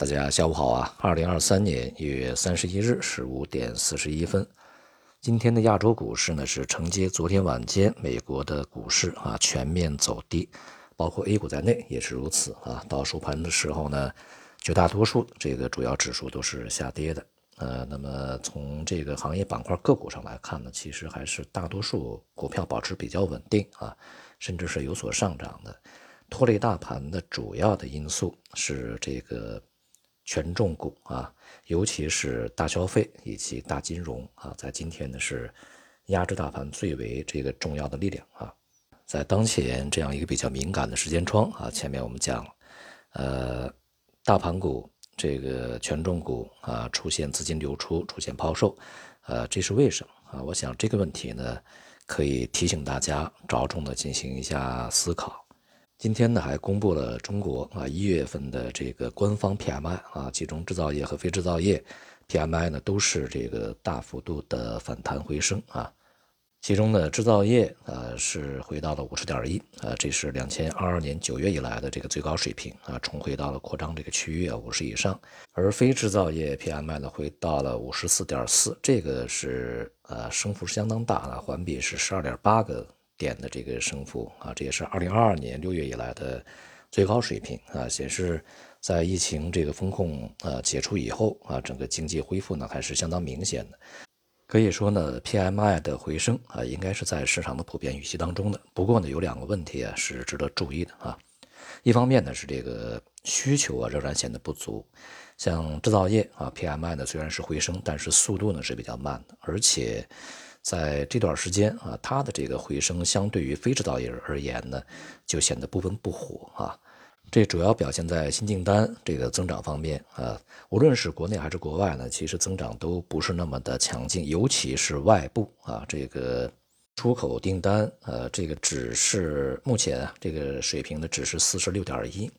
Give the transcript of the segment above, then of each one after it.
大家下午好啊！二零二三年一月三十一日十五点四十一分，今天的亚洲股市呢是承接昨天晚间美国的股市啊全面走低，包括 A 股在内也是如此啊。到收盘的时候呢，绝大多数这个主要指数都是下跌的。呃，那么从这个行业板块个股上来看呢，其实还是大多数股票保持比较稳定啊，甚至是有所上涨的。拖累大盘的主要的因素是这个。权重股啊，尤其是大消费以及大金融啊，在今天呢是压制大盘最为这个重要的力量啊。在当前这样一个比较敏感的时间窗啊，前面我们讲，呃，大盘股这个权重股啊出现资金流出，出现抛售，呃，这是为什么啊？我想这个问题呢，可以提醒大家着重的进行一下思考。今天呢，还公布了中国啊一月份的这个官方 PMI 啊，其中制造业和非制造业 PMI 呢都是这个大幅度的反弹回升啊。其中呢，制造业呃是回到了五十点一呃，这是两千二二年九月以来的这个最高水平啊，重回到了扩张这个区域啊五十以上。而非制造业 PMI 呢回到了五十四点四，这个是呃升幅相当大的，环比是十二点八个。点的这个升幅啊，这也是二零二二年六月以来的最高水平啊，显示在疫情这个风控啊解除以后啊，整个经济恢复呢还是相当明显的。可以说呢，PMI 的回升啊，应该是在市场的普遍预期当中的。不过呢，有两个问题啊是值得注意的啊。一方面呢是这个需求啊仍然显得不足，像制造业啊 PMI 呢虽然是回升，但是速度呢是比较慢的，而且。在这段时间啊，它的这个回升相对于非制造业而言呢，就显得不温不火啊。这主要表现在新订单这个增长方面啊，无论是国内还是国外呢，其实增长都不是那么的强劲，尤其是外部啊，这个出口订单呃，这个只是目前这个水平呢，只是四十六点一。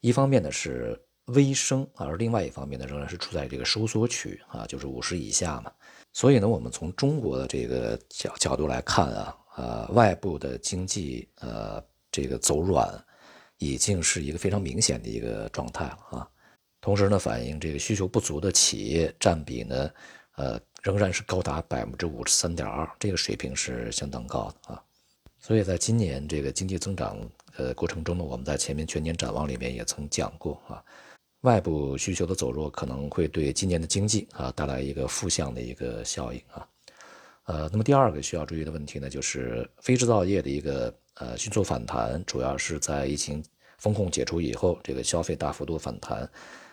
一方面呢是微升，而另外一方面呢，仍然是处在这个收缩区啊，就是五十以下嘛。所以呢，我们从中国的这个角角度来看啊，呃，外部的经济呃这个走软，已经是一个非常明显的一个状态了啊。同时呢，反映这个需求不足的企业占比呢，呃，仍然是高达百分之五十三点二，这个水平是相当高的啊。所以在今年这个经济增长呃过程中呢，我们在前面全年展望里面也曾讲过啊。外部需求的走弱可能会对今年的经济啊带来一个负向的一个效应啊，呃，那么第二个需要注意的问题呢，就是非制造业的一个呃迅速反弹，主要是在疫情风控解除以后，这个消费大幅度反弹，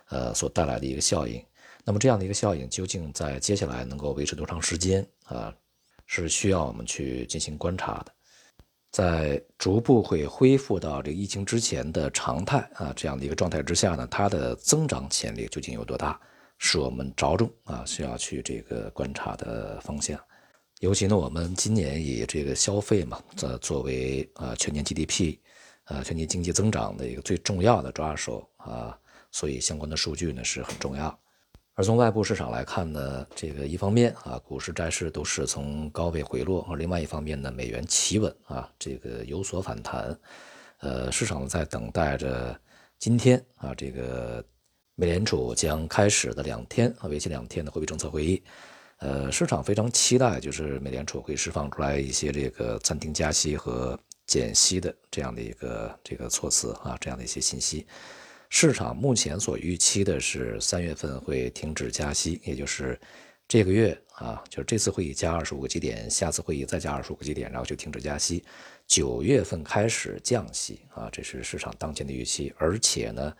呃所带来的一个效应。那么这样的一个效应究竟在接下来能够维持多长时间啊，是需要我们去进行观察的。在逐步会恢复到这个疫情之前的常态啊这样的一个状态之下呢，它的增长潜力究竟有多大，是我们着重啊需要去这个观察的方向。尤其呢，我们今年以这个消费嘛，这作为啊全年 GDP，啊全年经济增长的一个最重要的抓手啊，所以相关的数据呢是很重要。而从外部市场来看呢，这个一方面啊，股市、债市都是从高位回落；而另外一方面呢，美元企稳啊，这个有所反弹。呃，市场在等待着今天啊，这个美联储将开始的两天啊，为期两天的货币政策会议。呃，市场非常期待，就是美联储会释放出来一些这个暂停加息和减息的这样的一个这个措辞啊，这样的一些信息。市场目前所预期的是三月份会停止加息，也就是这个月啊，就是这次会议加二十五个基点，下次会议再加二十五个基点，然后就停止加息。九月份开始降息啊，这是市场当前的预期。而且呢，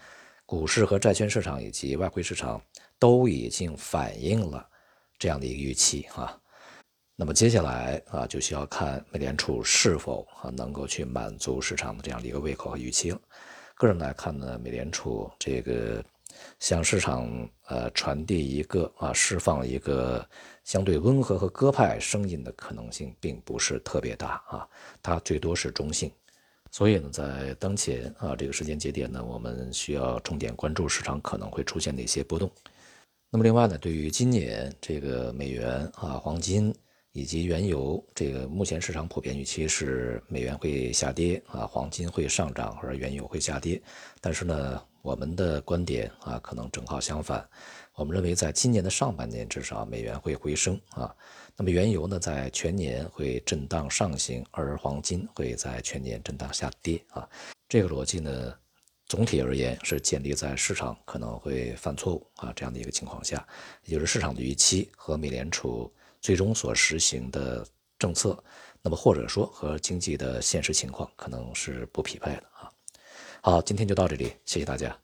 股市和债券市场以及外汇市场都已经反映了这样的一个预期啊。那么接下来啊，就需要看美联储是否啊能够去满足市场的这样的一个胃口和预期了。个人来看呢，美联储这个向市场呃传递一个啊释放一个相对温和和鸽派声音的可能性并不是特别大啊，它最多是中性。所以呢，在当前啊这个时间节点呢，我们需要重点关注市场可能会出现的一些波动。那么另外呢，对于今年这个美元啊黄金。以及原油，这个目前市场普遍预期是美元会下跌啊，黄金会上涨，或者原油会下跌。但是呢，我。我们的观点啊，可能正好相反。我们认为，在今年的上半年，至少美元会回升啊。那么原油呢，在全年会震荡上行，而黄金会在全年震荡下跌啊。这个逻辑呢，总体而言是建立在市场可能会犯错误啊这样的一个情况下，也就是市场的预期和美联储最终所实行的政策，那么或者说和经济的现实情况可能是不匹配的啊。好，今天就到这里，谢谢大家。